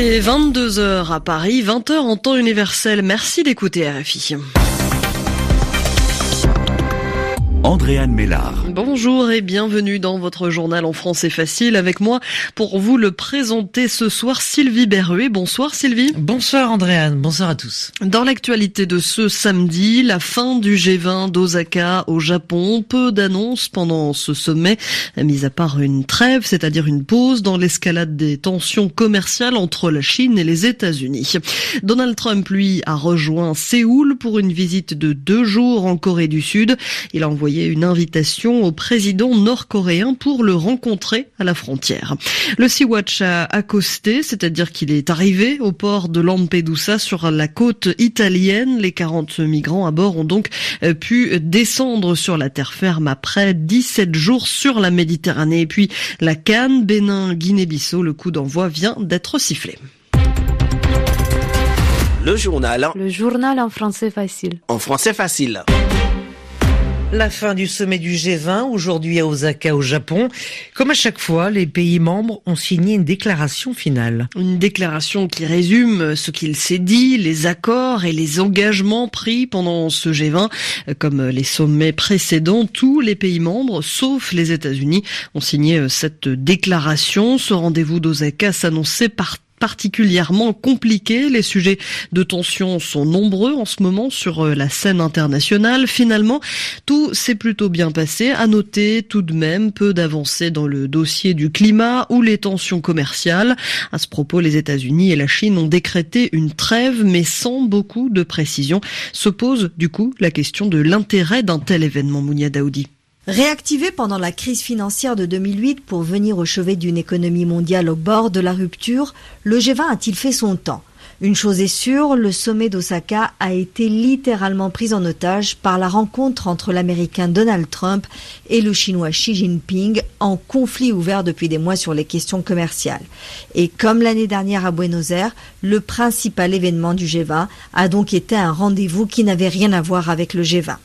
Il est 22h à Paris, 20h en temps universel. Merci d'écouter RFI. Andréane Mélard. Bonjour et bienvenue dans votre journal en français facile. Avec moi, pour vous le présenter ce soir, Sylvie Berruet. Bonsoir Sylvie. Bonsoir Andréane, bonsoir à tous. Dans l'actualité de ce samedi, la fin du G20 d'Osaka au Japon. Peu d'annonces pendant ce sommet, mis à part une trêve, c'est-à-dire une pause dans l'escalade des tensions commerciales entre la Chine et les États-Unis. Donald Trump, lui, a rejoint Séoul pour une visite de deux jours en Corée du Sud. Il a envoyé une invitation au président nord-coréen pour le rencontrer à la frontière. Le Sea-Watch a accosté, c'est-à-dire qu'il est arrivé au port de Lampedusa sur la côte italienne. Les 40 migrants à bord ont donc euh, pu descendre sur la terre ferme après 17 jours sur la Méditerranée. Et puis la Cannes, Bénin, Guinée-Bissau, le coup d'envoi vient d'être sifflé. Le journal. Le journal en français facile. En français facile. La fin du sommet du G20, aujourd'hui à Osaka au Japon. Comme à chaque fois, les pays membres ont signé une déclaration finale. Une déclaration qui résume ce qu'il s'est dit, les accords et les engagements pris pendant ce G20. Comme les sommets précédents, tous les pays membres, sauf les États-Unis, ont signé cette déclaration. Ce rendez-vous d'Osaka s'annonçait par particulièrement compliqué. Les sujets de tension sont nombreux en ce moment sur euh, la scène internationale. Finalement, tout s'est plutôt bien passé. À noter tout de même peu d'avancées dans le dossier du climat ou les tensions commerciales. À ce propos, les États-Unis et la Chine ont décrété une trêve, mais sans beaucoup de précision. Se pose du coup la question de l'intérêt d'un tel événement, Mounia Daoudi. Réactivé pendant la crise financière de 2008 pour venir au chevet d'une économie mondiale au bord de la rupture, le G20 a-t-il fait son temps? Une chose est sûre, le sommet d'Osaka a été littéralement pris en otage par la rencontre entre l'Américain Donald Trump et le Chinois Xi Jinping en conflit ouvert depuis des mois sur les questions commerciales. Et comme l'année dernière à Buenos Aires, le principal événement du G20 a donc été un rendez-vous qui n'avait rien à voir avec le G20.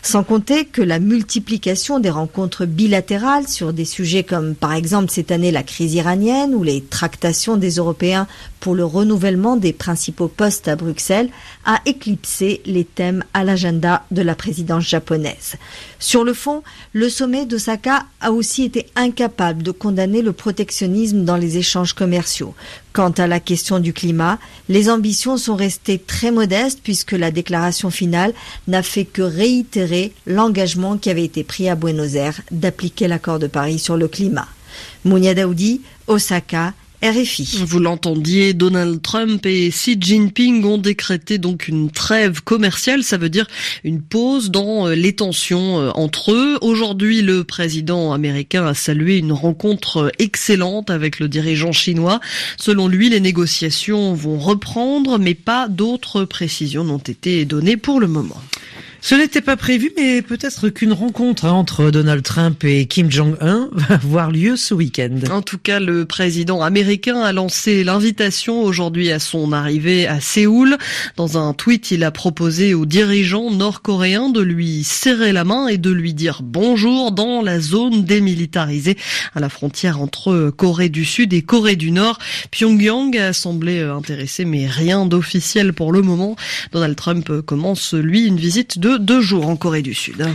Sans compter que la multiplication des rencontres bilatérales sur des sujets comme par exemple cette année la crise iranienne ou les tractations des Européens pour le renouvellement des principaux postes à Bruxelles a éclipsé les thèmes à l'agenda de la présidence japonaise. Sur le fond, le sommet d'Osaka a aussi été incapable de condamner le protectionnisme dans les échanges commerciaux. Quant à la question du climat, les ambitions sont restées très modestes puisque la déclaration finale n'a fait que réitérer l'engagement qui avait été pris à Buenos Aires d'appliquer l'accord de Paris sur le climat. Mounia Daoudi, Osaka, Vous l'entendiez, Donald Trump et Xi Jinping ont décrété donc une trêve commerciale, ça veut dire une pause dans euh, les tensions euh, entre eux. Aujourd'hui, le président américain a salué une rencontre excellente avec le dirigeant chinois. Selon lui, les négociations vont reprendre, mais pas d'autres précisions n'ont été données pour le moment. Ce n'était pas prévu, mais peut-être qu'une rencontre entre Donald Trump et Kim Jong-un va avoir lieu ce week-end. En tout cas, le président américain a lancé l'invitation aujourd'hui à son arrivée à Séoul. Dans un tweet, il a proposé aux dirigeants nord-coréens de lui serrer la main et de lui dire bonjour dans la zone démilitarisée à la frontière entre Corée du Sud et Corée du Nord. Pyongyang a semblé intéressé, mais rien d'officiel pour le moment. Donald Trump commence, lui, une visite de deux jours en Corée du Sud.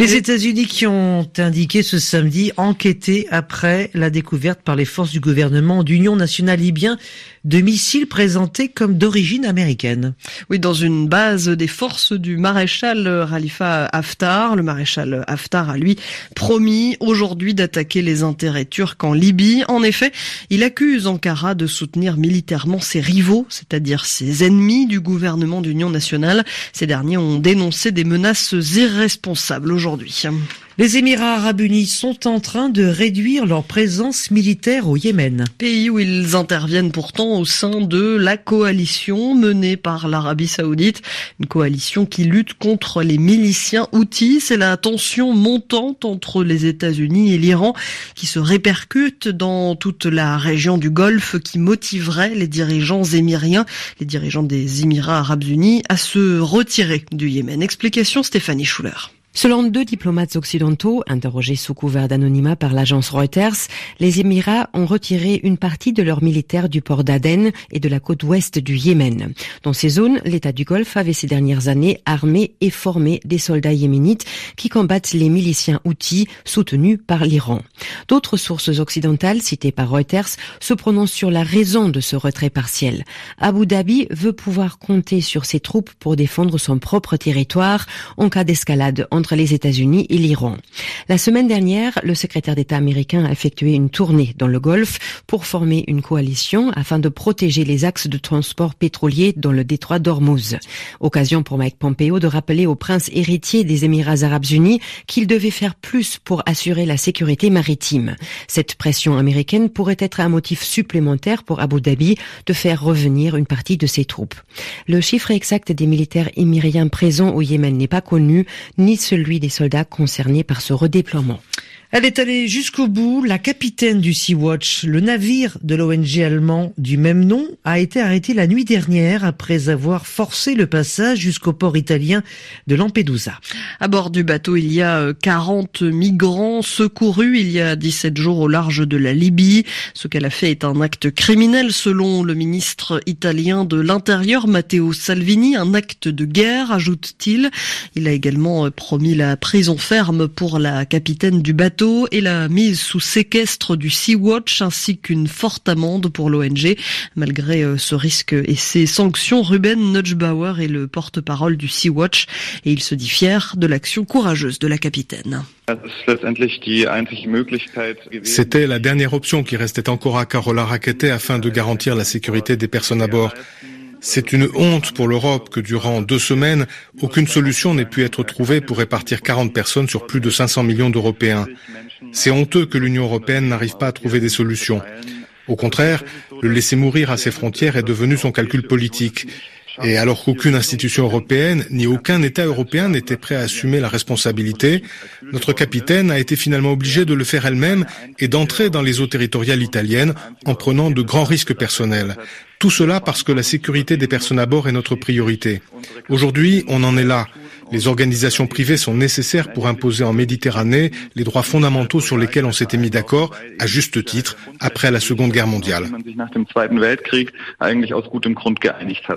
Les États-Unis qui ont indiqué ce samedi enquêter après la découverte par les forces du gouvernement d'Union nationale libyen de missiles présentés comme d'origine américaine. Oui, dans une base des forces du maréchal Khalifa Haftar. Le maréchal Haftar a lui promis aujourd'hui d'attaquer les intérêts turcs en Libye. En effet, il accuse Ankara de soutenir militairement ses rivaux, c'est-à-dire ses ennemis du gouvernement d'Union nationale. Ces derniers ont dénoncé des menaces irresponsables aujourd'hui. Les Émirats arabes unis sont en train de réduire leur présence militaire au Yémen. Pays où ils interviennent pourtant au sein de la coalition menée par l'Arabie saoudite. Une coalition qui lutte contre les miliciens houthis. C'est la tension montante entre les États-Unis et l'Iran qui se répercute dans toute la région du Golfe qui motiverait les dirigeants émiriens, les dirigeants des Émirats arabes unis à se retirer du Yémen. Explication Stéphanie Schuller. Selon deux diplomates occidentaux, interrogés sous couvert d'anonymat par l'agence Reuters, les Émirats ont retiré une partie de leurs militaires du port d'Aden et de la côte ouest du Yémen. Dans ces zones, l'État du Golfe avait ces dernières années armé et formé des soldats yéménites qui combattent les miliciens outils soutenus par l'Iran. D'autres sources occidentales citées par Reuters se prononcent sur la raison de ce retrait partiel. Abu Dhabi veut pouvoir compter sur ses troupes pour défendre son propre territoire en cas d'escalade entre les États-Unis et l'Iran. La semaine dernière, le secrétaire d'État américain a effectué une tournée dans le Golfe pour former une coalition afin de protéger les axes de transport pétrolier dans le détroit d'Ormuz. Occasion pour Mike Pompeo de rappeler au prince héritier des Émirats arabes unis qu'il devait faire plus pour assurer la sécurité maritime. Cette pression américaine pourrait être un motif supplémentaire pour Abu Dhabi de faire revenir une partie de ses troupes. Le chiffre exact des militaires émiriens présents au Yémen n'est pas connu, ni celui des soldats concernés par ce redéploiement. Elle est allée jusqu'au bout. La capitaine du Sea-Watch, le navire de l'ONG allemand du même nom, a été arrêtée la nuit dernière après avoir forcé le passage jusqu'au port italien de Lampedusa. À bord du bateau, il y a 40 euh, migrants secourus il y a 17 jours au large de la Libye. Ce qu'elle a fait est un acte criminel selon le ministre italien de l'Intérieur, Matteo Salvini, un acte de guerre, ajoute-t-il. Il a également euh, promis la prison ferme pour la capitaine du bateau et la mise sous séquestre du Sea-Watch ainsi qu'une forte amende pour l'ONG. Malgré euh, ce risque et ces sanctions, Ruben Nudgebauer est le porte-parole du Sea-Watch et il se dit fier de l'action courageuse de la capitaine. C'était la dernière option qui restait encore à Carola Rackete afin de garantir la sécurité des personnes à bord. C'est une honte pour l'Europe que durant deux semaines, aucune solution n'ait pu être trouvée pour répartir 40 personnes sur plus de 500 millions d'Européens. C'est honteux que l'Union européenne n'arrive pas à trouver des solutions. Au contraire, le laisser mourir à ses frontières est devenu son calcul politique. Et alors qu'aucune institution européenne ni aucun État européen n'était prêt à assumer la responsabilité, notre capitaine a été finalement obligé de le faire elle-même et d'entrer dans les eaux territoriales italiennes en prenant de grands risques personnels. Tout cela parce que la sécurité des personnes à bord est notre priorité. Aujourd'hui, on en est là. Les organisations privées sont nécessaires pour imposer en Méditerranée les droits fondamentaux sur lesquels on s'était mis d'accord, à juste titre, après la Seconde Guerre mondiale.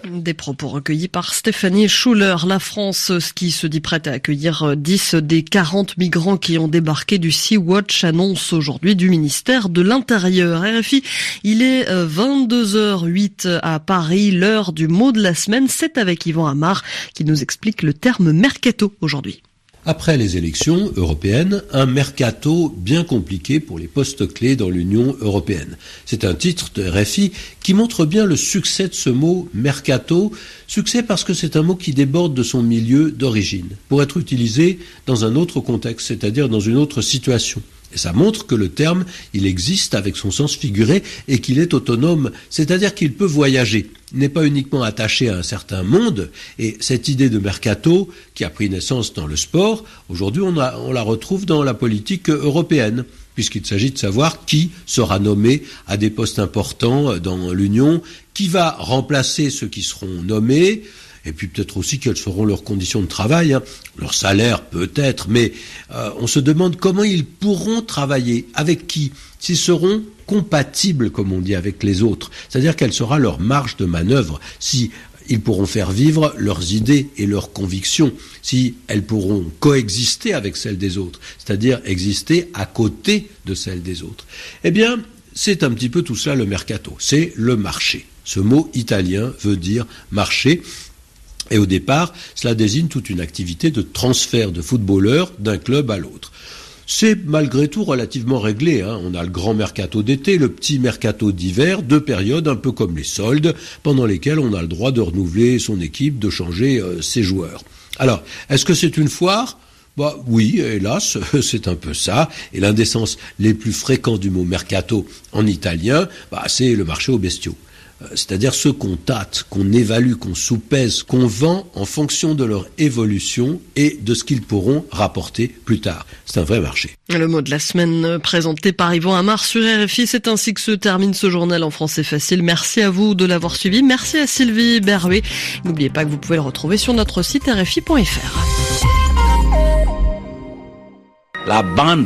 Des propos recueillis par Stéphanie Schuller. La France, qui se dit prête à accueillir 10 des 40 migrants qui ont débarqué du Sea-Watch, annonce aujourd'hui du ministère de l'Intérieur. RFI, il est 22h08 à Paris, l'heure du mot de la semaine. C'est avec Yvan Amar qui nous explique le terme mercato aujourd'hui. Après les élections européennes, un mercato bien compliqué pour les postes clés dans l'Union européenne. C'est un titre de RFI qui montre bien le succès de ce mot mercato. Succès parce que c'est un mot qui déborde de son milieu d'origine, pour être utilisé dans un autre contexte, c'est-à-dire dans une autre situation. Et ça montre que le terme, il existe avec son sens figuré et qu'il est autonome, c'est-à-dire qu'il peut voyager. N'est pas uniquement attaché à un certain monde. Et cette idée de mercato, qui a pris naissance dans le sport, aujourd'hui on, on la retrouve dans la politique européenne puisqu'il s'agit de savoir qui sera nommé à des postes importants dans l'Union, qui va remplacer ceux qui seront nommés, et puis peut-être aussi quelles seront leurs conditions de travail, hein. leur salaire peut-être, mais euh, on se demande comment ils pourront travailler, avec qui, s'ils seront compatibles, comme on dit, avec les autres, c'est-à-dire quelle sera leur marge de manœuvre, si ils pourront faire vivre leurs idées et leurs convictions, si elles pourront coexister avec celles des autres, c'est-à-dire exister à côté de celles des autres. Eh bien, c'est un petit peu tout cela le mercato, c'est le marché. Ce mot italien veut dire marché, et au départ, cela désigne toute une activité de transfert de footballeurs d'un club à l'autre. C'est malgré tout relativement réglé. Hein. On a le grand mercato d'été, le petit mercato d'hiver, deux périodes un peu comme les soldes, pendant lesquelles on a le droit de renouveler son équipe, de changer euh, ses joueurs. Alors, est-ce que c'est une foire? Bah oui, hélas, c'est un peu ça. Et l'un des sens les plus fréquents du mot mercato en italien, bah, c'est le marché aux bestiaux. Euh, c'est-à-dire ceux qu'on tâte, qu'on évalue, qu'on soupèse, qu'on vend en fonction de leur évolution et de ce qu'ils pourront rapporter plus tard. C'est un vrai marché. Le mot de la semaine euh, présenté par Yvan Amar sur RFI, c'est ainsi que se termine ce journal en français facile. Merci à vous de l'avoir suivi. Merci à Sylvie Berruet. N'oubliez pas que vous pouvez le retrouver sur notre site rfi.fr. la bande